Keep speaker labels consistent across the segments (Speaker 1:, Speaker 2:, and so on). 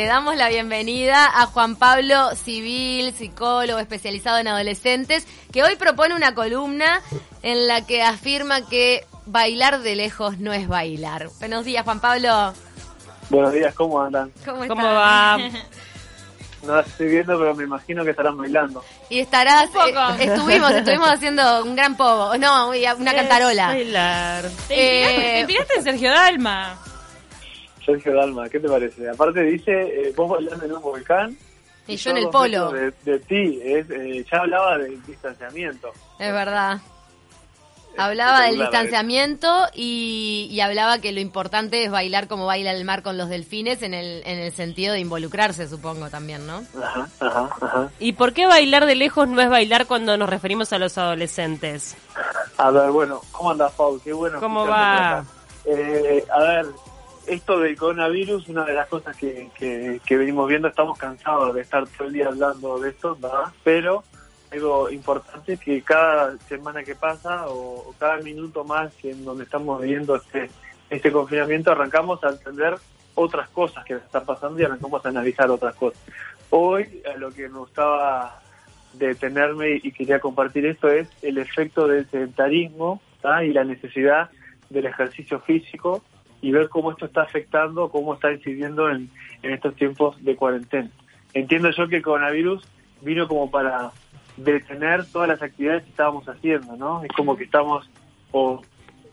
Speaker 1: Le damos la bienvenida a Juan Pablo Civil, psicólogo especializado en adolescentes, que hoy propone una columna en la que afirma que bailar de lejos no es bailar. Buenos días, Juan Pablo.
Speaker 2: Buenos días, ¿cómo andan?
Speaker 1: ¿Cómo,
Speaker 3: ¿Cómo
Speaker 1: están?
Speaker 3: va?
Speaker 2: No las estoy viendo, pero me imagino que estarán bailando.
Speaker 1: Y estarás,
Speaker 3: Un poco.
Speaker 1: eh, estuvimos, estuvimos haciendo un gran pogo, no, una cantarola.
Speaker 3: Bailar.
Speaker 1: Eh,
Speaker 3: te inspiraste en Sergio Dalma.
Speaker 2: Sergio Dalma, ¿qué te parece? Aparte dice, eh, vos bailando en un volcán.
Speaker 1: Y yo en el polo.
Speaker 2: De, de ti, es, eh, ya hablaba del distanciamiento.
Speaker 1: Es verdad. Hablaba del
Speaker 2: Espectacular,
Speaker 1: distanciamiento y, y hablaba que lo importante es bailar como baila el mar con los delfines en el, en el sentido de involucrarse, supongo también, ¿no?
Speaker 2: Ajá, ajá, ajá.
Speaker 3: ¿Y por qué bailar de lejos no es bailar cuando nos referimos a los adolescentes?
Speaker 2: A ver, bueno, ¿cómo andás, Paul? Qué bueno.
Speaker 3: ¿Cómo va?
Speaker 2: Eh, a ver, esto del coronavirus, una de las cosas que, que, venimos viendo, estamos cansados de estar todo el día hablando de esto, ¿verdad? Pero algo importante es que cada semana que pasa o, cada minuto más en donde estamos viviendo este, este confinamiento, arrancamos a entender otras cosas que están pasando y arrancamos a analizar otras cosas. Hoy, lo que me gustaba detenerme y quería compartir esto es el efecto del sedentarismo y la necesidad del ejercicio físico y ver cómo esto está afectando, cómo está incidiendo en, en estos tiempos de cuarentena. Entiendo yo que el coronavirus vino como para detener todas las actividades que estábamos haciendo, ¿no? Es como que estamos o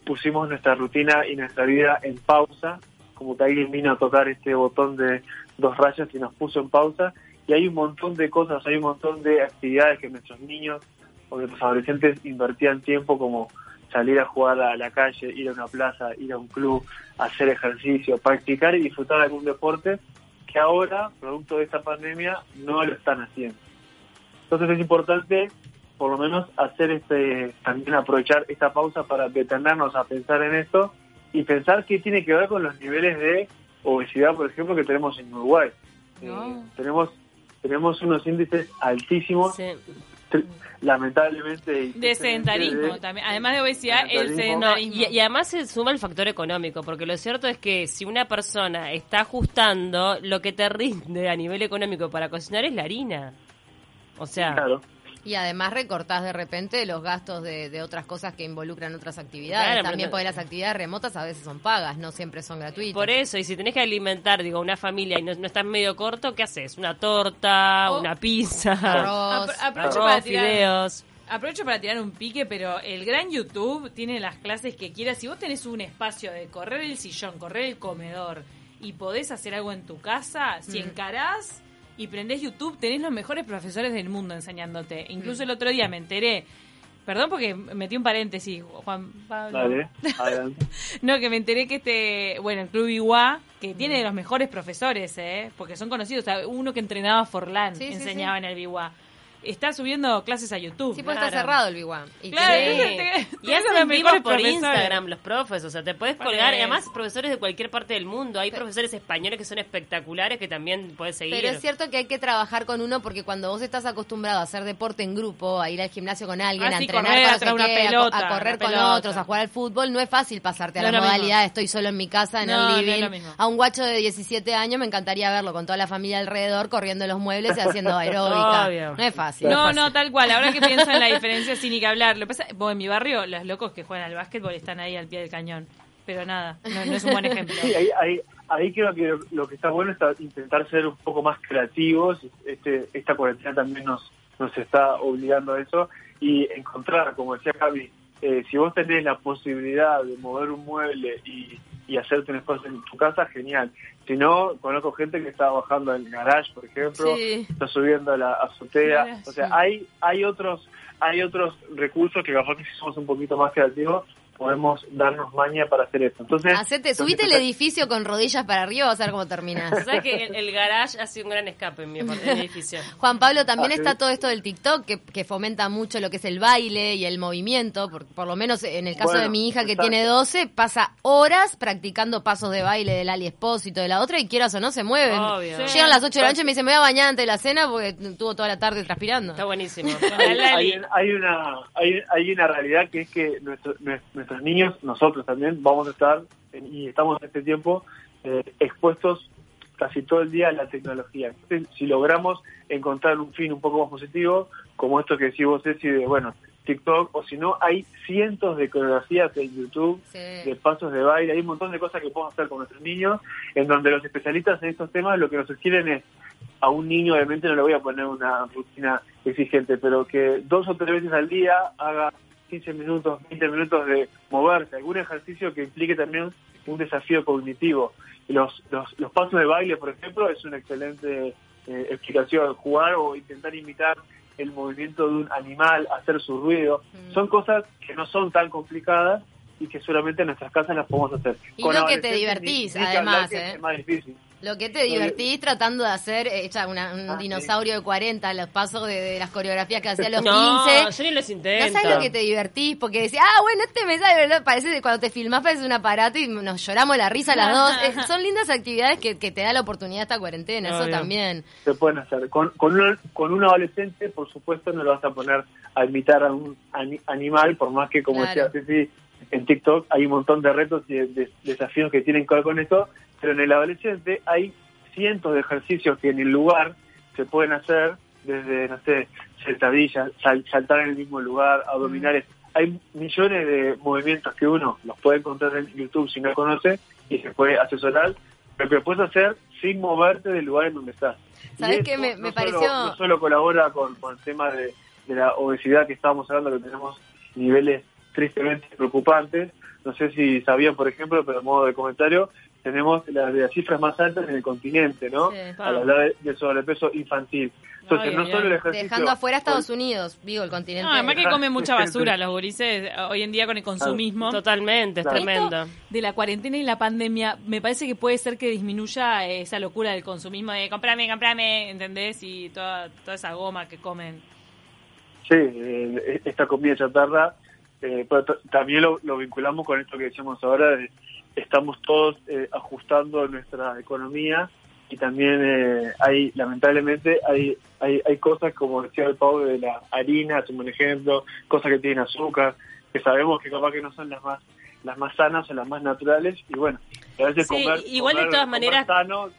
Speaker 2: pusimos nuestra rutina y nuestra vida en pausa, como que alguien vino a tocar este botón de dos rayas y nos puso en pausa y hay un montón de cosas, hay un montón de actividades que nuestros niños o nuestros adolescentes invertían tiempo como salir a jugar a la calle, ir a una plaza, ir a un club, hacer ejercicio, practicar y disfrutar de algún deporte que ahora, producto de esta pandemia, no lo están haciendo. Entonces es importante, por lo menos, hacer este, también aprovechar esta pausa para detenernos a pensar en esto y pensar qué tiene que ver con los niveles de obesidad, por ejemplo, que tenemos en Uruguay.
Speaker 1: No.
Speaker 2: Eh, tenemos tenemos unos índices altísimos,
Speaker 3: Sí.
Speaker 2: Lamentablemente.
Speaker 4: De sedentarismo también. Además de obesidad, el
Speaker 2: Sedentarismo.
Speaker 3: No,
Speaker 4: sedentarismo.
Speaker 3: y, y además se suma el factor económico, porque lo cierto es que si una persona está ajustando, lo que te rinde a nivel económico para cocinar es la harina. O sea,
Speaker 2: Claro.
Speaker 1: Y además recortás de repente los gastos de, de otras cosas que involucran otras actividades.
Speaker 3: Claro,
Speaker 1: También porque las actividades remotas a veces son pagas, no siempre son gratuitas.
Speaker 3: por eso, y si tenés que alimentar, digo, una familia y no, no estás medio corto, ¿qué haces? ¿Una torta? ¿Una pizza?
Speaker 1: Arroz.
Speaker 4: Para
Speaker 3: Arroz,
Speaker 4: tirar,
Speaker 3: fideos.
Speaker 4: aprovecho para tirar un pique, pero el gran YouTube tiene las clases que quieras. Si vos tenés un espacio de correr el sillón, correr el comedor y podés hacer algo en tu casa, si
Speaker 1: Mm.
Speaker 4: encarás y prendés YouTube, tenés los mejores profesores del mundo enseñándote. Incluso el otro día me enteré. Perdón porque metí un paréntesis, Juan Pablo.
Speaker 2: Dale, adelante.
Speaker 4: No, que me enteré que este, bueno, el Club Iguá, que tiene de los mejores profesores, ¿eh? Porque son conocidos. O sea, uno que entrenaba a Forlán
Speaker 1: Sí, sí,
Speaker 4: enseñaba
Speaker 1: sí.
Speaker 4: en el Iguá. Está subiendo clases a YouTube.
Speaker 1: Sí, pues
Speaker 3: Claro.
Speaker 1: está cerrado el Biguam. Y
Speaker 4: Claro, te-
Speaker 3: Y hacen por
Speaker 4: profesores.
Speaker 3: Instagram los profes, o sea, te puedes colgar. Y además, profesores de cualquier parte del mundo. Hay profesores españoles que son espectaculares que también puedes seguir.
Speaker 1: Pero es cierto que hay que trabajar con uno porque cuando vos estás acostumbrado a hacer deporte en grupo, a ir al gimnasio con alguien,
Speaker 4: Ah,
Speaker 1: a
Speaker 4: sí,
Speaker 1: entrenar
Speaker 4: correr
Speaker 1: con no sé qué,
Speaker 4: pelota,
Speaker 1: a, correr con otros, a jugar al fútbol, no es fácil pasarte a
Speaker 4: No
Speaker 1: la modalidad
Speaker 4: mismo.
Speaker 1: estoy solo en mi casa, en el living. a un guacho de 17 años me encantaría verlo con toda la familia alrededor, corriendo los muebles y haciendo aeróbica.
Speaker 3: Obvio.
Speaker 1: No es fácil.
Speaker 4: No, no, tal cual. Ahora que pienso en la diferencia, sin ni que hablar. Lo que pasa, vos, en mi barrio, los locos que juegan al básquetbol están ahí al pie del cañón. Pero nada, no, no es un buen ejemplo.
Speaker 2: Sí, ahí, ahí, ahí creo que lo que está bueno es intentar ser un poco más creativos. Este, esta cuarentena también nos, nos está obligando a eso y encontrar, como decía Javi, eh, si vos tenés la posibilidad de mover un mueble y, y hacerte un espacio en tu casa, genial. Si no, conozco gente que está bajando al garage, por ejemplo,
Speaker 1: Sí.
Speaker 2: está subiendo a la azotea. O sea,
Speaker 4: sí.
Speaker 2: hay hay otros hay otros recursos que capaz que si somos un poquito más creativos podemos darnos maña para hacer esto. Entonces,
Speaker 1: Hacete, subite el edificio con rodillas para arriba, vas a ver cómo terminás.
Speaker 3: ¿Sabes que el, el garage ha sido un gran escape en mi, edificio?
Speaker 1: Juan Pablo, también
Speaker 2: Ah,
Speaker 1: está
Speaker 2: sí.
Speaker 1: todo esto del TikTok que, que fomenta mucho lo que es el baile y el movimiento. Por, por lo menos en el caso
Speaker 2: Bueno,
Speaker 1: de mi hija que
Speaker 2: exacto.
Speaker 1: tiene 12, pasa horas practicando pasos de baile del Ali Espósito de la otra y quieras o no se mueven.
Speaker 3: Obvio.
Speaker 1: Llegan las 8 de la noche y me dicen, me voy a bañar antes de la cena porque tuvo toda la tarde transpirando.
Speaker 3: Está buenísimo.
Speaker 2: hay, hay- hay una hay, hay una realidad que es que nuestro- nue- nuestros niños nosotros también vamos a estar y estamos en este tiempo eh, expuestos casi todo el día la tecnología. Entonces, si logramos encontrar un fin un poco más positivo, como esto que decís vos, Ceci, de, bueno, TikTok, o si no, hay cientos de coreografías en YouTube,
Speaker 1: Sí.
Speaker 2: de pasos de baile, hay un montón de cosas que podemos hacer con nuestros niños, en donde los especialistas en estos temas lo que nos sugieren es, a un niño obviamente no le voy a poner una rutina exigente, pero que dos o tres veces al día haga 15 minutos, 20 minutos de moverse, algún ejercicio que implique también un desafío cognitivo. Los, los, los pasos de baile, por ejemplo, es una excelente eh, explicación. Jugar o intentar imitar el movimiento de un animal, hacer su ruido,
Speaker 1: Mm.
Speaker 2: son cosas que no son tan complicadas y que solamente en nuestras casas las podemos hacer.
Speaker 1: Y
Speaker 2: Con
Speaker 1: lo que te divertís, además, ¿eh?
Speaker 2: Es más difícil.
Speaker 1: Lo que te divertís tratando de hacer, eh, hecha una- un
Speaker 2: Ah,
Speaker 1: dinosaurio de 40, los pasos de, de las coreografías que hacía a los
Speaker 3: No,
Speaker 1: 15.
Speaker 3: yo ni los
Speaker 1: ¿No
Speaker 3: intento.
Speaker 1: sabes lo que te divertís? Porque decís, ah, bueno, este me sale, ¿verdad? parece que cuando te filmás parece un aparato y nos lloramos la risa las dos. Eh, son lindas actividades que, que te da la oportunidad esta cuarentena, eso también.
Speaker 2: se pueden hacer. Con, con, un, con un adolescente, por supuesto, no lo vas a poner a imitar a un ani- animal, por más que, como
Speaker 1: Claro.
Speaker 2: decía Ceci, en TikTok hay un montón de retos y de, de- desafíos que tienen que ver con esto, pero en el adolescente hay cientos de ejercicios que en el lugar se pueden hacer, desde, no sé, sentadillas, sal- saltar en el mismo lugar, abdominales. Hay millones de movimientos que uno los puede encontrar en YouTube si no conoce y se puede asesorar, pero que puedes hacer sin moverte del lugar en donde estás.
Speaker 1: ¿Sabes qué? Me- me
Speaker 2: no
Speaker 1: pareció-
Speaker 2: Solo, no solo colabora con, con el tema de, de la obesidad que estábamos hablando, que tenemos niveles tristemente preocupantes. No sé si sabían, por ejemplo, pero a modo de comentario, tenemos las, de las cifras más altas en el continente, ¿no?
Speaker 1: Sí.
Speaker 2: Al hablar de, de sobrepeso infantil. Entonces, no
Speaker 4: ay,
Speaker 2: solo
Speaker 4: ay.
Speaker 2: el ejercicio...
Speaker 1: Dejando afuera a Estados Unidos, digo, el continente.
Speaker 4: No, además que comen mucha basura los gurises hoy en día con el consumismo.
Speaker 3: Totalmente, es
Speaker 2: Claro.
Speaker 3: tremendo.
Speaker 4: Esto de la cuarentena y la pandemia, me parece que puede ser que disminuya esa locura del consumismo de comprame, comprame, ¿entendés? Y toda, toda esa goma que comen.
Speaker 2: Sí, eh, esta comida chatarra, eh, pero también lo, lo vinculamos con esto que decíamos ahora, de estamos todos eh, ajustando nuestra economía y también eh, hay, lamentablemente, hay, hay, hay cosas, como decía el Pau, de la harina, como un ejemplo, cosas que tienen azúcar, que sabemos que capaz que no son las más las más sanas o las más naturales, y bueno, a veces
Speaker 3: Sí,
Speaker 2: comer,
Speaker 3: igual de todas maneras-
Speaker 2: sano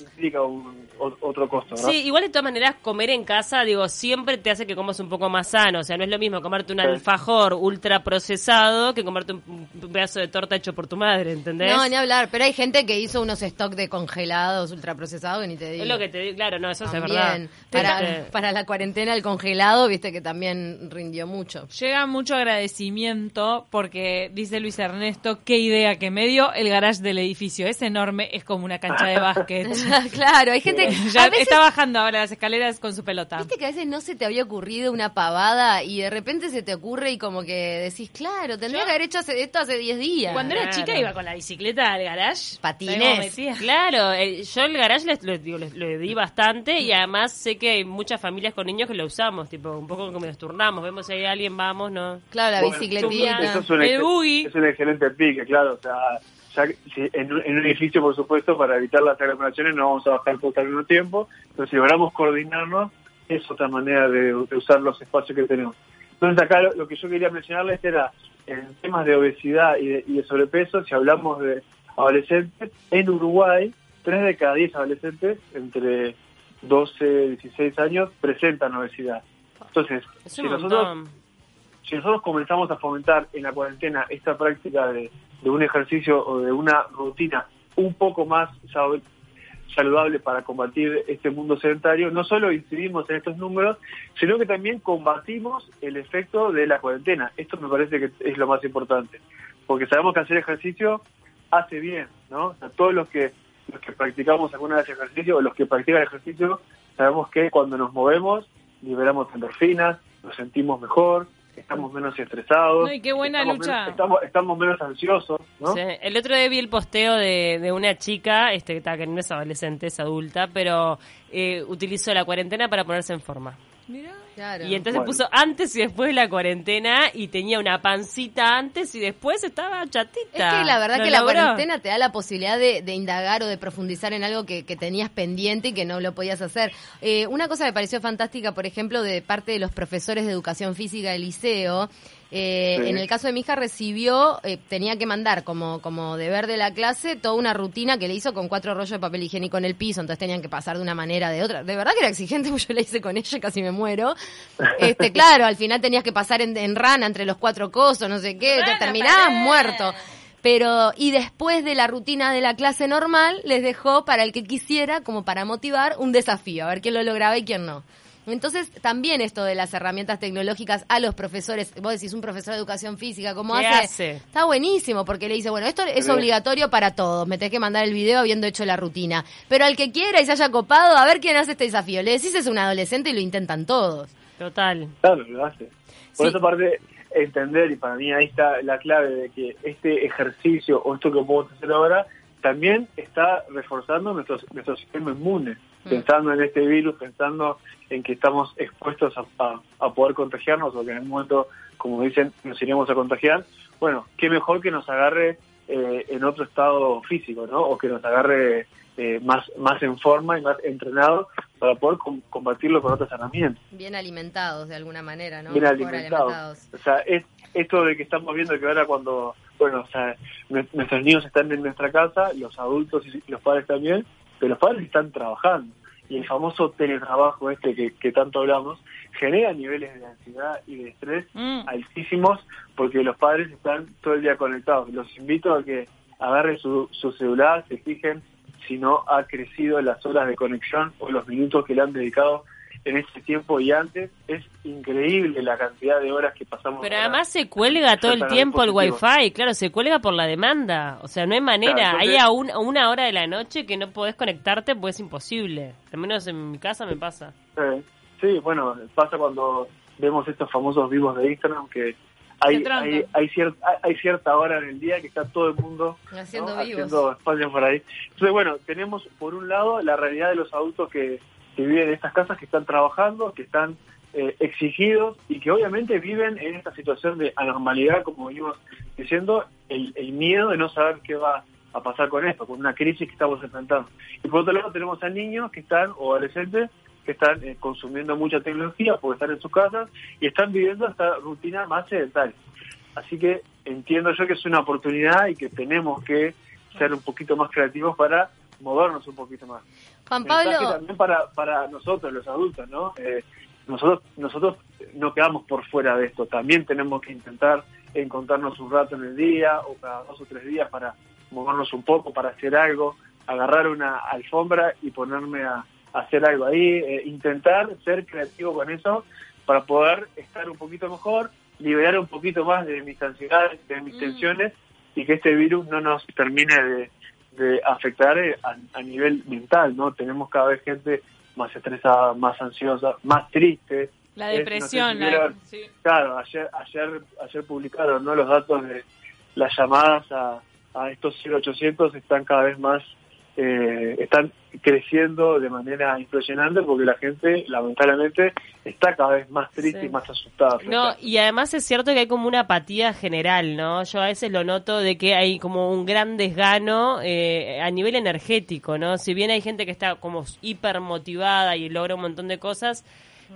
Speaker 2: implica un, otro costo, ¿no?
Speaker 3: Sí, igual de todas maneras comer en casa, digo, siempre te hace que comas un poco más sano. O sea, no es lo mismo comerte un
Speaker 2: Sí.
Speaker 3: alfajor ultra procesado que comerte un, un pedazo de torta hecho por tu madre, ¿entendés?
Speaker 1: No, ni hablar, pero hay gente que hizo unos stock de congelados ultraprocesados que ni te digo.
Speaker 3: es lo que te digo, claro, no, eso es
Speaker 1: También,
Speaker 3: verdad.
Speaker 1: Para,
Speaker 3: Este,
Speaker 1: para la cuarentena el congelado, viste que también rindió mucho.
Speaker 4: Llega mucho agradecimiento porque dice Luis Ernesto, qué idea que me dio el garage del edificio. Es enorme, es como una cancha de básquet.
Speaker 1: claro, hay gente
Speaker 4: ya
Speaker 1: a veces,
Speaker 4: está bajando ahora las escaleras con su pelota.
Speaker 1: Viste que a veces no se te había ocurrido una pavada y de repente se te ocurre y como que decís, claro, tendría
Speaker 4: Yo-
Speaker 1: que haber hecho hace- esto hace 10 días.
Speaker 4: Cuando era chica iba con la bicicleta al garage.
Speaker 1: Patines.
Speaker 3: Claro, eh, yo el garage le di bastante y además sé que hay muchas familias con niños que lo usamos, tipo, un poco como nos turnamos, vemos si hay alguien, vamos, ¿no?
Speaker 1: Claro, la
Speaker 2: Bueno,
Speaker 1: bicicletita.
Speaker 2: es un
Speaker 4: El
Speaker 2: ex-
Speaker 4: buggy.
Speaker 2: Es un excelente pique, claro. O sea, que- en, un- en un edificio, por supuesto, para evitar las aglomeraciones no vamos a bajar todos al mismo tiempo, pero si logramos coordinarnos, es otra manera de, de usar los espacios que tenemos. Entonces acá lo, lo que yo quería mencionarles era, en temas de obesidad y de, y de sobrepeso, si hablamos de adolescentes, en Uruguay, 3 de cada 10 adolescentes entre 12 y 16 años presentan obesidad. Entonces,
Speaker 3: Es
Speaker 2: si nosotros si nosotros comenzamos a fomentar en la cuarentena esta práctica de, de un ejercicio o de una rutina un poco más sal- saludable para combatir este mundo sedentario, no solo incidimos en estos números, sino que también combatimos el efecto de la cuarentena. Esto me parece que es lo más importante, porque sabemos que hacer ejercicio hace bien, ¿no? O sea, todos los que los que practicamos alguna vez ejercicio o los que practican ejercicio, sabemos que cuando nos movemos liberamos endorfinas, nos sentimos mejor, estamos menos estresados.
Speaker 4: No, y qué buena
Speaker 2: estamos
Speaker 4: lucha.
Speaker 2: menos- estamos, estamos menos ansiosos, ¿no?
Speaker 3: Sí, El otro día vi el posteo de, de una chica, este, que está- que no es adolescente, es adulta, pero eh, utilizó la cuarentena para ponerse en forma.
Speaker 4: Mirá.
Speaker 1: Claro.
Speaker 3: Y entonces
Speaker 2: Bueno.
Speaker 3: puso antes y después de la cuarentena y tenía una pancita antes y después estaba chatita.
Speaker 1: Es que la verdad
Speaker 3: Lo
Speaker 1: que la cuarentena te da la posibilidad de, de indagar o de profundizar en algo que, que tenías pendiente y que no lo podías hacer. Eh, una cosa me pareció fantástica, por ejemplo, de parte de los profesores de educación física del liceo. Eh,
Speaker 2: Sí.
Speaker 1: En el caso de mi hija recibió, eh, tenía que mandar como, como deber de la clase toda una rutina que le hizo con cuatro rollos de papel higiénico en el piso, entonces tenían que pasar de una manera de otra. De verdad que era exigente, porque yo la hice con ella y casi me muero. Este, claro, al final tenías que pasar en, en rana entre los cuatro cosos, no sé qué, te terminabas
Speaker 4: pared.
Speaker 1: muerto. Pero, y después de la rutina de la clase normal, les dejó para el que quisiera, como para motivar, un desafío, a ver quién lo lograba y quién no. Entonces, también esto de las herramientas tecnológicas a los profesores, vos decís un profesor de educación física, ¿cómo
Speaker 3: ¿Qué
Speaker 1: hace?
Speaker 3: hace?
Speaker 1: Está buenísimo, porque le dice, bueno, esto es obligatorio para todos, me tenés que mandar el video habiendo hecho la rutina. Pero al que quiera y se haya copado, a ver quién hace este desafío. Le decís es un adolescente y lo intentan todos.
Speaker 3: Total.
Speaker 2: Claro, lo hace. Por
Speaker 1: Sí.
Speaker 2: eso parte entender, y para mí ahí está la clave de que este ejercicio o esto que podemos hacer ahora también está reforzando nuestro, nuestro sistema inmune,
Speaker 1: Mm.
Speaker 2: pensando en este virus, pensando en que estamos expuestos a, a- a poder contagiarnos o que en algún momento, como dicen, nos iremos a contagiar. Bueno, qué mejor que nos agarre eh, en otro estado físico, ¿no? O que nos agarre eh, más, más en forma y más entrenado para poder com- combatirlo con otras herramientas
Speaker 1: Bien alimentados de alguna manera, ¿no?
Speaker 2: bien alimentados. O sea, es esto de que estamos viendo que ahora cuando, bueno, o sea, nue- nuestros niños están en nuestra casa, los adultos y los padres también, pero los padres están trabajando. Y el famoso teletrabajo este que, que tanto hablamos genera niveles de ansiedad y de estrés
Speaker 4: Mm.
Speaker 2: altísimos porque los padres están todo el día conectados. Los invito a que agarren su, su celular, se fijen si no ha crecido las horas de conexión o los minutos que le han dedicado en este tiempo y antes. Es increíble la cantidad de horas que pasamos.
Speaker 3: Pero además se cuelga todo el tiempo el wifi, claro, se cuelga por la demanda. O sea, no hay manera.
Speaker 2: Claro,
Speaker 3: hay a, un- a una hora de la noche que no podés conectarte porque es imposible. Al menos en mi casa me pasa.
Speaker 2: Eh, sí, bueno, pasa cuando vemos estos famosos vivos de Instagram que hay, hay, hay, cier- hay- cierta hora en el día que está todo el mundo
Speaker 1: Haciendo
Speaker 2: ¿no?
Speaker 1: vivos.
Speaker 2: haciendo espacio por ahí. Entonces, bueno, tenemos por un lado la realidad de los adultos que, que viven en estas casas, que están trabajando, que están eh, exigidos y que obviamente viven en esta situación de anormalidad, como venimos diciendo, el, el miedo de no saber qué va a pasar con esto, con una crisis que estamos enfrentando. Y por otro lado tenemos a niños que están, o adolescentes, que están eh, consumiendo mucha tecnología porque están en sus casas y están viviendo esta rutina más sedentaria. Así que entiendo yo que es una oportunidad y que tenemos que ser un poquito más creativos para movernos un poquito más.
Speaker 1: Juan
Speaker 2: Mensaje
Speaker 1: Pablo,
Speaker 2: también para, para nosotros, los adultos, ¿no? Eh, nosotros, nosotros no quedamos por fuera de esto, también tenemos que intentar encontrarnos un rato en el día o cada dos o tres días para movernos un poco, para hacer algo, agarrar una alfombra y ponerme a, a hacer algo ahí, eh, intentar ser creativo con eso para poder estar un poquito mejor, liberar un poquito más de mis ansiedades, de mis
Speaker 1: Mm.
Speaker 2: tensiones y que este virus no nos termine de, de afectar eh, a, a nivel mental, ¿no? Tenemos cada vez gente más estresada, más ansiosa, más triste.
Speaker 4: La
Speaker 2: Es-
Speaker 4: depresión.
Speaker 2: no sé si
Speaker 4: la-
Speaker 2: vieron-
Speaker 4: sí.
Speaker 2: Claro, ayer, ayer, ayer publicaron ¿no? los datos de las llamadas a, a estos 0800 están cada vez más, eh, están creciendo de manera impresionante porque la gente lamentablemente está cada vez más triste
Speaker 3: Sí.
Speaker 2: y más asustada.
Speaker 3: No, y además es cierto que hay como una apatía general, ¿no? Yo a veces lo noto de que hay como un gran desgano eh, a nivel energético, ¿no? Si bien hay gente que está como hiper motivada y logra un montón de cosas,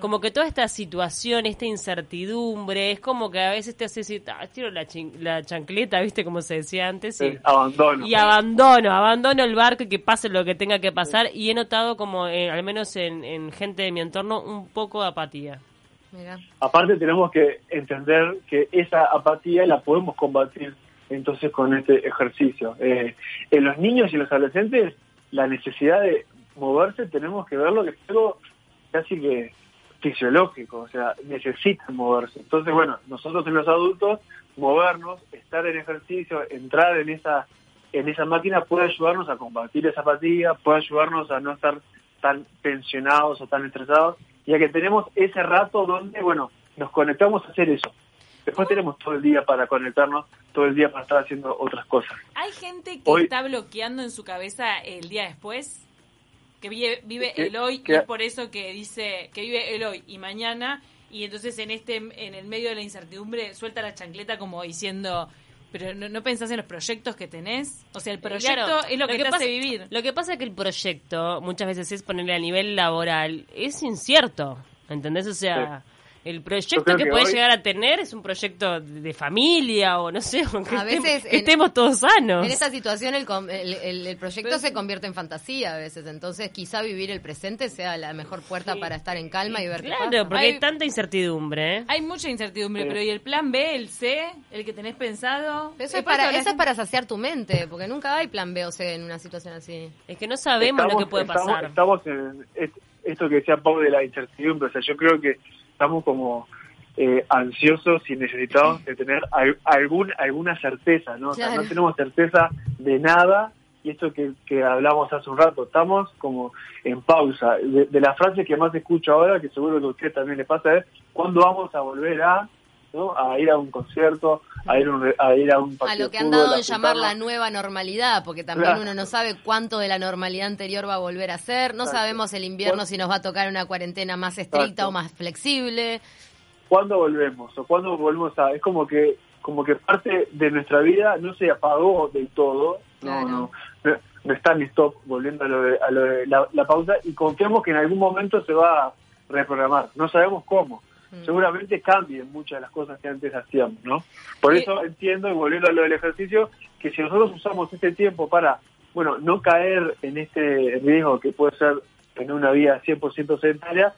Speaker 3: como que toda esta situación, esta incertidumbre, es como que a veces te hace decir, "Ah, tiro la, chin- la chancleta, ¿viste? Como se decía antes. y-
Speaker 2: abandono.
Speaker 3: y abandono, abandono el barco y que pase lo que tenga que pasar. Y he notado como, eh, al menos en, en gente de mi entorno, un poco de apatía.
Speaker 1: Mira.
Speaker 2: Aparte tenemos que entender que esa apatía la podemos combatir entonces con este ejercicio. Eh, en los niños y los adolescentes la necesidad de moverse tenemos que verlo que es algo casi que fisiológico, o sea, necesitan moverse. Entonces, bueno, nosotros en los adultos, movernos, estar en ejercicio, entrar en esa en esa máquina puede ayudarnos a combatir esa apatía, puede ayudarnos a no estar tan tensionados o tan estresados, ya que tenemos ese rato donde, bueno, nos conectamos a hacer eso. Después tenemos todo el día para conectarnos, todo el día para estar haciendo otras cosas.
Speaker 4: ¿Hay gente que
Speaker 2: Hoy-
Speaker 4: está bloqueando en su cabeza el día después? Que vive, vive
Speaker 2: Que-
Speaker 4: el hoy
Speaker 2: que-
Speaker 4: y es por eso que dice que vive el hoy y mañana y entonces en este en el medio de la incertidumbre suelta la chancleta como diciendo pero no, no pensás en los proyectos que tenés o sea el proyecto
Speaker 3: Claro,
Speaker 4: es lo que, te
Speaker 3: pasa,
Speaker 4: hace vivir.
Speaker 3: Lo que pasa es que el proyecto muchas veces es ponerle a nivel laboral, es incierto, ¿entendés? O sea, el proyecto que,
Speaker 2: que
Speaker 3: puedes
Speaker 2: hoy-
Speaker 3: llegar a tener es un proyecto de familia o no sé, que,
Speaker 1: A
Speaker 3: estemos,
Speaker 1: veces
Speaker 3: que
Speaker 1: en-
Speaker 3: estemos todos sanos.
Speaker 1: En esta situación el, el, el- el proyecto se convierte en fantasía a veces, entonces quizá vivir el presente sea la mejor puerta para estar en calma y ver qué
Speaker 3: Claro, porque hay,
Speaker 4: Hay-
Speaker 3: tanta incertidumbre. ¿eh?
Speaker 4: hay mucha incertidumbre
Speaker 2: Sí.
Speaker 4: pero y el plan B el C el que tenés pensado
Speaker 1: Eso es, para, eso es para saciar tu mente, porque nunca hay plan B o C en una situación así.
Speaker 3: Es que no sabemos lo que puede
Speaker 2: estamos-
Speaker 3: pasar.
Speaker 2: Estamos en est- esto que decía Pau de la incertidumbre. O sea, yo creo que estamos como eh, ansiosos y necesitados de tener al- algún, alguna certeza, ¿no? O sea,
Speaker 1: Claro.
Speaker 2: no tenemos certeza de nada. Y esto que, que hablamos hace un rato, estamos como en pausa. De, de la frase que más escucho ahora, que seguro que a usted también le pasa, es ¿cuándo vamos a volver a, ¿no? a ir a un concierto, a ir, a un a, ir a un
Speaker 1: A
Speaker 2: partido
Speaker 1: lo que
Speaker 2: de
Speaker 1: han dado
Speaker 2: a
Speaker 1: en llamar la nueva normalidad, porque también
Speaker 2: Claro.
Speaker 1: uno no sabe cuánto de la normalidad anterior va a volver a ser, no
Speaker 2: Exacto.
Speaker 1: sabemos el invierno si nos va a tocar una cuarentena más estricta
Speaker 2: Exacto.
Speaker 1: o más flexible.
Speaker 2: ¿cuándo volvemos? ¿O cuándo volvemos a...? Es como que como que parte de nuestra vida no se apagó del todo,
Speaker 1: Claro.
Speaker 2: no, no, no, no está en stop, volviendo a lo de, a lo de la, la pausa, y confiamos que en algún momento se va a reprogramar. No sabemos cómo.
Speaker 1: Mm.
Speaker 2: Seguramente cambien muchas de las cosas que antes hacíamos, ¿no? Por
Speaker 4: Sí.
Speaker 2: eso entiendo, y volviendo a lo del ejercicio, que si nosotros usamos este tiempo para, bueno, no caer en este riesgo que puede ser en una vida 100% sedentaria,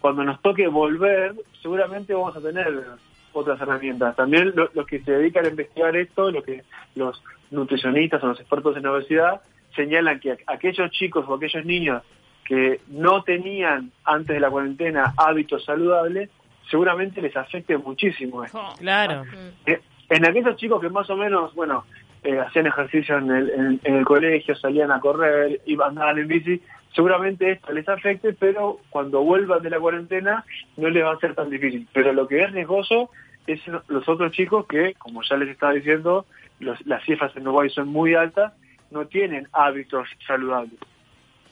Speaker 2: cuando nos toque volver, seguramente vamos a tener otras herramientas. También lo- los que se dedican a investigar esto, lo que los nutricionistas o los expertos en obesidad, señalan que aquellos chicos o aquellos niños que no tenían antes de la cuarentena hábitos saludables, seguramente les afecte muchísimo esto.
Speaker 4: Jo.
Speaker 3: Claro.
Speaker 2: Eh, En aquellos chicos que más o menos, bueno, eh, hacían ejercicio en el, en, en el colegio, salían a correr, iban andaban en bici, seguramente esto les afecte, pero cuando vuelvan de la cuarentena no les va a ser tan difícil. Pero lo que es riesgoso es los otros chicos que, como ya les estaba diciendo, los- las cifras en Uruguay son muy altas, no tienen hábitos saludables.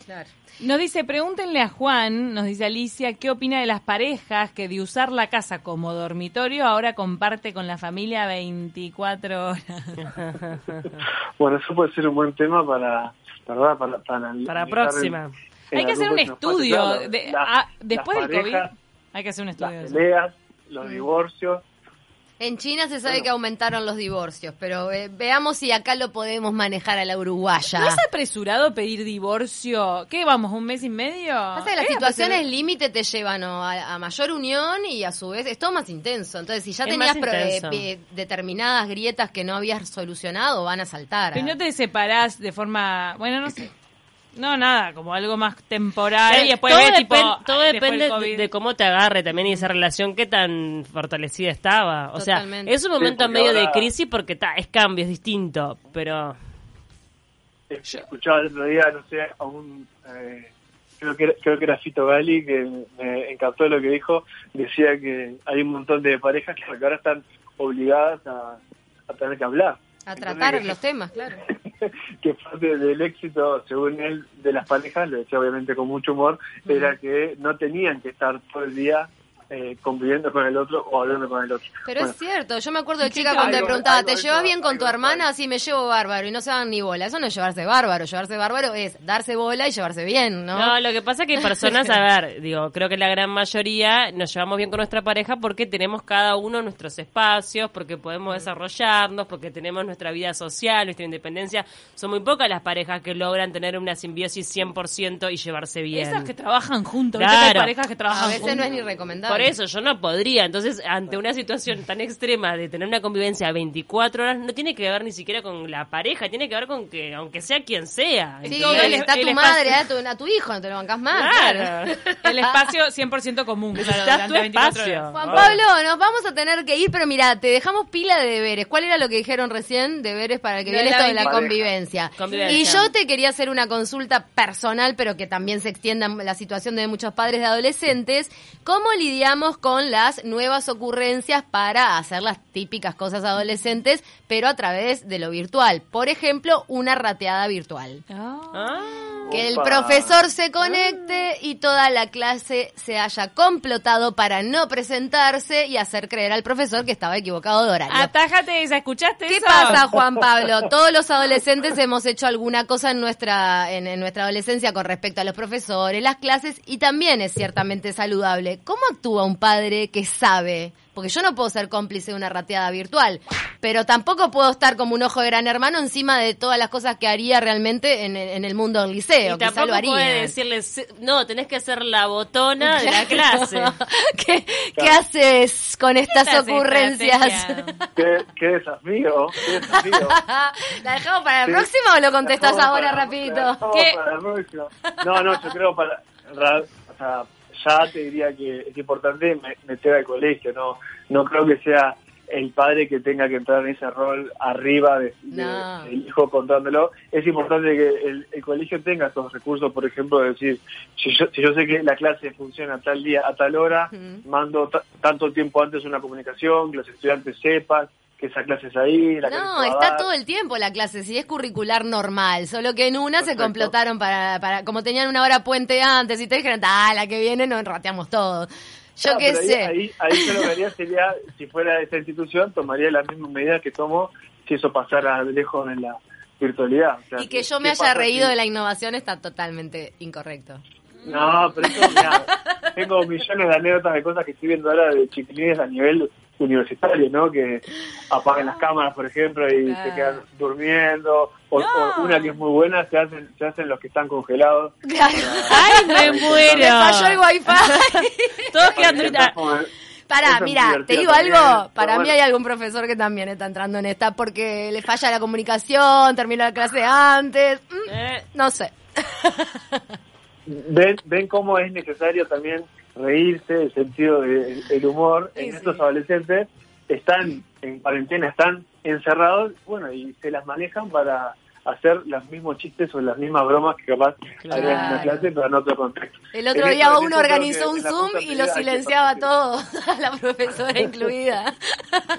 Speaker 1: Claro.
Speaker 4: Nos dice, pregúntenle a Juan, nos dice Alicia, ¿qué opina de las parejas que de usar la casa como dormitorio ahora comparte con la familia 24 horas?
Speaker 2: Bueno, eso puede ser un buen tema para, ¿verdad? Para, para,
Speaker 3: próxima.
Speaker 2: en- en
Speaker 4: Hay que hacer un estudio. de- ah, después del COVID, hay que hacer un estudio
Speaker 2: las peleas, los divorcios,
Speaker 1: En China se sabe
Speaker 2: Bueno.
Speaker 1: que aumentaron los divorcios, pero eh, veamos si acá lo podemos manejar a la uruguaya.
Speaker 4: ¿No es apresurado pedir divorcio? ¿Qué vamos, un mes y medio?
Speaker 1: Pasa que las
Speaker 4: Eh,
Speaker 1: situaciones límite te llevan a, a mayor unión y a su vez es todo más intenso. Entonces, si ya
Speaker 3: Es
Speaker 1: tenías pro- eh, determinadas grietas que no habías solucionado, van a saltar.
Speaker 4: Pero no te separás de forma, bueno, no sé. No, nada, como algo más temporal y después
Speaker 3: todo
Speaker 4: ves, tipo,
Speaker 3: depen- todo
Speaker 4: ay, después
Speaker 3: depende de, cómo te agarre también y esa relación qué tan fortalecida estaba. O sea, es un momento
Speaker 2: Sí,
Speaker 3: medio de crisis porque ta, es cambio, es distinto, pero
Speaker 2: Eh, escuchaba el otro día, no sé, a un, eh, creo, que era, creo que era Fito Gali, que me encantó lo que dijo, decía que hay un montón de parejas que ahora están obligadas a, a tener que hablar.
Speaker 1: A tratar
Speaker 2: Entonces,
Speaker 1: los temas, claro.
Speaker 2: que parte del éxito, según él, de las parejas, lo decía obviamente con mucho humor, era que no tenían que estar todo el día eh, conviviendo con el otro o hablando con el otro.
Speaker 1: Pero
Speaker 2: Bueno,
Speaker 1: es cierto, yo me acuerdo de
Speaker 4: ¿Qué
Speaker 1: chica cuando te preguntaba, ¿te llevas bien con tu hermana? Sí, me llevo bárbaro y no se dan ni bola. Eso no es llevarse bárbaro, llevarse bárbaro es darse bola y llevarse bien, ¿no?
Speaker 3: No, lo que pasa es que hay personas, a ver, digo, creo que la gran mayoría nos llevamos bien con nuestra pareja porque tenemos cada uno nuestros espacios, porque podemos desarrollarnos, porque tenemos nuestra vida social, nuestra independencia. Son muy pocas las parejas que logran tener una simbiosis 100% y llevarse bien.
Speaker 4: Esas que trabajan juntos, ¿viste que hay
Speaker 3: Claro.
Speaker 4: parejas que trabajan
Speaker 1: a veces no es
Speaker 4: juntos?
Speaker 1: ni recomendable.
Speaker 3: Por eso yo no podría. Entonces, ante una situación tan extrema de tener una convivencia 24 horas, no tiene que ver ni siquiera con la pareja, tiene que ver con que, aunque sea quien sea.
Speaker 1: Sí,
Speaker 4: el-
Speaker 1: está tu
Speaker 4: el
Speaker 1: madre,
Speaker 4: espacio-
Speaker 1: a tu, a tu hijo, no te lo bancas más.
Speaker 3: Claro.
Speaker 4: El espacio 100% común, claro,
Speaker 3: tu
Speaker 4: 24
Speaker 3: espacio.
Speaker 1: Juan. Pablo, nos vamos a tener que ir, pero mira, te dejamos pila de deberes. ¿Cuál era lo que dijeron recién? Deberes para el que viene
Speaker 4: la
Speaker 1: esto de la convivencia.
Speaker 3: Convivencia.
Speaker 1: Y yo te quería hacer una consulta personal, pero que también se extienda la situación de muchos padres de adolescentes. ¿Cómo lidiamos con las nuevas ocurrencias para hacer las típicas cosas adolescentes, pero a través de lo virtual? Por ejemplo, una rateada virtual.
Speaker 4: Ah.
Speaker 3: Ah.
Speaker 1: Que el profesor se conecte y toda la clase se haya complotado para no presentarse y hacer creer al profesor que estaba equivocado de horario.
Speaker 4: Atájate esa, ¿escuchaste
Speaker 1: ¿Qué
Speaker 4: eso?
Speaker 1: pasa, Juan Pablo? Todos los adolescentes hemos hecho alguna cosa en nuestra, en, en nuestra adolescencia con respecto a los profesores, las clases, y también es ciertamente saludable. ¿Cómo actúa un padre que sabe? Porque yo no puedo ser cómplice de una rateada virtual, pero tampoco puedo estar como un ojo de gran hermano encima de todas las cosas que haría realmente en el, en el mundo del liceo.
Speaker 3: Y tampoco
Speaker 1: lo haría.
Speaker 3: puede decirle, "Sí, no, tenés que ser la botona de la clase.
Speaker 1: ¿Qué, qué haces con estas ocurrencias?
Speaker 2: Qué, qué desafío, qué desafío.
Speaker 1: ¿La dejamos para la
Speaker 2: Sí.
Speaker 1: próxima o lo contestas ahora
Speaker 2: para-
Speaker 1: rapidito?
Speaker 2: para. No, no, yo creo para, ra- o sea, ya te diría que es importante me- meter al colegio, no, no creo que sea el padre que tenga que entrar en ese rol arriba de, de-
Speaker 1: No.
Speaker 2: del hijo contándolo. Es importante que el, el colegio tenga esos recursos, por ejemplo, de decir, si yo, si yo sé que la clase funciona tal día, a tal hora, mando ta- tanto tiempo antes una comunicación, que los estudiantes sepan que esa clase es ahí. La
Speaker 1: No,
Speaker 2: se
Speaker 1: está
Speaker 2: dar.
Speaker 1: todo el tiempo la clase, si es curricular normal, solo que en una se
Speaker 2: Perfecto.
Speaker 1: complotaron para, para, como tenían una hora puente antes y te dijeron, ah, la que viene nos rateamos todo. Yo
Speaker 2: Ah,
Speaker 1: qué sé.
Speaker 2: Ahí, ahí yo lo que haría sería, si fuera esta institución, tomaría las mismas medidas que tomo si eso pasara lejos en la virtualidad. O sea,
Speaker 1: Y que
Speaker 2: ¿qué-
Speaker 1: yo me haya reído
Speaker 2: si-
Speaker 1: de la innovación está totalmente incorrecto.
Speaker 2: No, pero eso, mirá, tengo millones de anécdotas de cosas que estoy viendo ahora de chiquilines a nivel universitario, ¿no? Que apagan las cámaras, por ejemplo, y
Speaker 1: Claro.
Speaker 2: se quedan durmiendo. O,
Speaker 4: No.
Speaker 2: o una que es muy buena, se hacen, se hacen los que están congelados.
Speaker 4: ¡Ay, me
Speaker 1: Me
Speaker 4: muero!
Speaker 1: falló el wifi.
Speaker 3: Todos quedan
Speaker 2: como-
Speaker 1: Pará, mira, te digo
Speaker 2: también,
Speaker 1: algo, para mí
Speaker 2: bueno.
Speaker 1: hay algún profesor que también está entrando en esta porque le falla la comunicación, terminó la clase antes, mm,
Speaker 3: Eh,
Speaker 1: no sé.
Speaker 2: ven, ven cómo es necesario también reírse, el sentido del el humor
Speaker 1: Sí,
Speaker 2: en
Speaker 1: sí.
Speaker 2: estos adolescentes. Están en cuarentena, están encerrados, bueno, y se las manejan para hacer los mismos chistes o las mismas bromas que capaz
Speaker 1: Claro.
Speaker 2: harían en una clase, pero en otro contexto.
Speaker 1: El otro
Speaker 2: En
Speaker 1: día uno
Speaker 2: esto creo
Speaker 1: organizó un Zoom y lo silenciaba
Speaker 2: participar.
Speaker 1: todo, a la profesora incluida.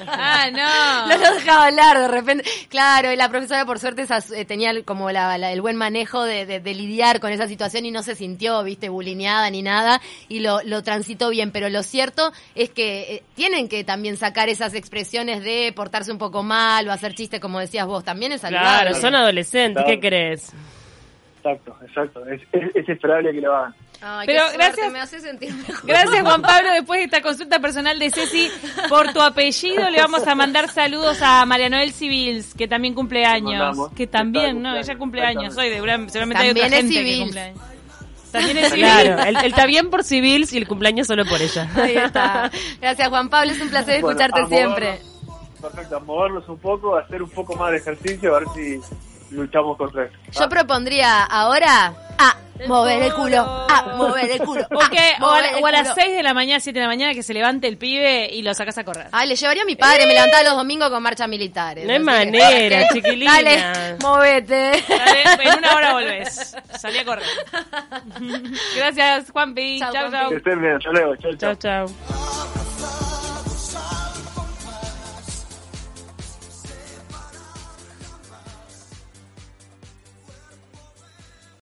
Speaker 4: ¡Ah, no!
Speaker 1: No lo dejaba hablar de repente. Claro, y la profesora por suerte eh, tenía como la- la- el buen manejo de, de- de lidiar con esa situación y no se sintió, viste, bulineada ni nada y lo, lo transitó bien. Pero lo cierto es que eh, tienen que también sacar esas expresiones de portarse un poco mal o hacer chistes, como decías vos. También es saludable.
Speaker 3: claro, son adolescentes, ¿qué
Speaker 2: Claro.
Speaker 3: crees?
Speaker 2: Exacto, exacto. Es, es, es esperable que lo hagan.
Speaker 1: Ay,
Speaker 4: Pero
Speaker 1: qué suerte,
Speaker 4: gracias-
Speaker 1: me hace sentir mejor.
Speaker 4: Gracias Juan Pablo, después de esta consulta personal de Ceci, por tu apellido le vamos a mandar saludos a María Noel Civils, que también cumple años. Que también, ¿no? Ella cumple años hoy,
Speaker 2: exactamente.
Speaker 4: seguramente hay otra
Speaker 1: También es
Speaker 4: gente que
Speaker 1: Civils.
Speaker 4: cumple años. También es Civils.
Speaker 3: Claro, él, él está bien por civils y el cumpleaños solo por ella.
Speaker 1: Ahí está. Gracias, Juan Pablo. Es un placer
Speaker 2: Bueno,
Speaker 1: escucharte
Speaker 2: a
Speaker 1: siempre.
Speaker 2: movernos- Perfecto, a movernos un poco, a hacer un poco más de ejercicio, a ver si luchamos contra eso.
Speaker 1: Yo propondría ahora a mover el culo, a mover el culo.
Speaker 4: O, que-
Speaker 1: a
Speaker 4: o a,
Speaker 1: mover el
Speaker 4: o a las
Speaker 1: culo.
Speaker 4: 6 de la mañana, 7 de la mañana, que se levante el pibe y lo sacas a correr.
Speaker 1: Ay, le llevaría a mi padre, me levantaba los domingos con marchas militares.
Speaker 3: No hay manera,
Speaker 1: que-
Speaker 3: chiquilina.
Speaker 1: Dale, movete.
Speaker 4: Dale, en una hora volvés. Salí a correr. Gracias, Juanpi.
Speaker 1: Chau,
Speaker 4: Chau, chau.
Speaker 2: Que estén bien, hasta luego, chau, chau.
Speaker 3: Chao, chao.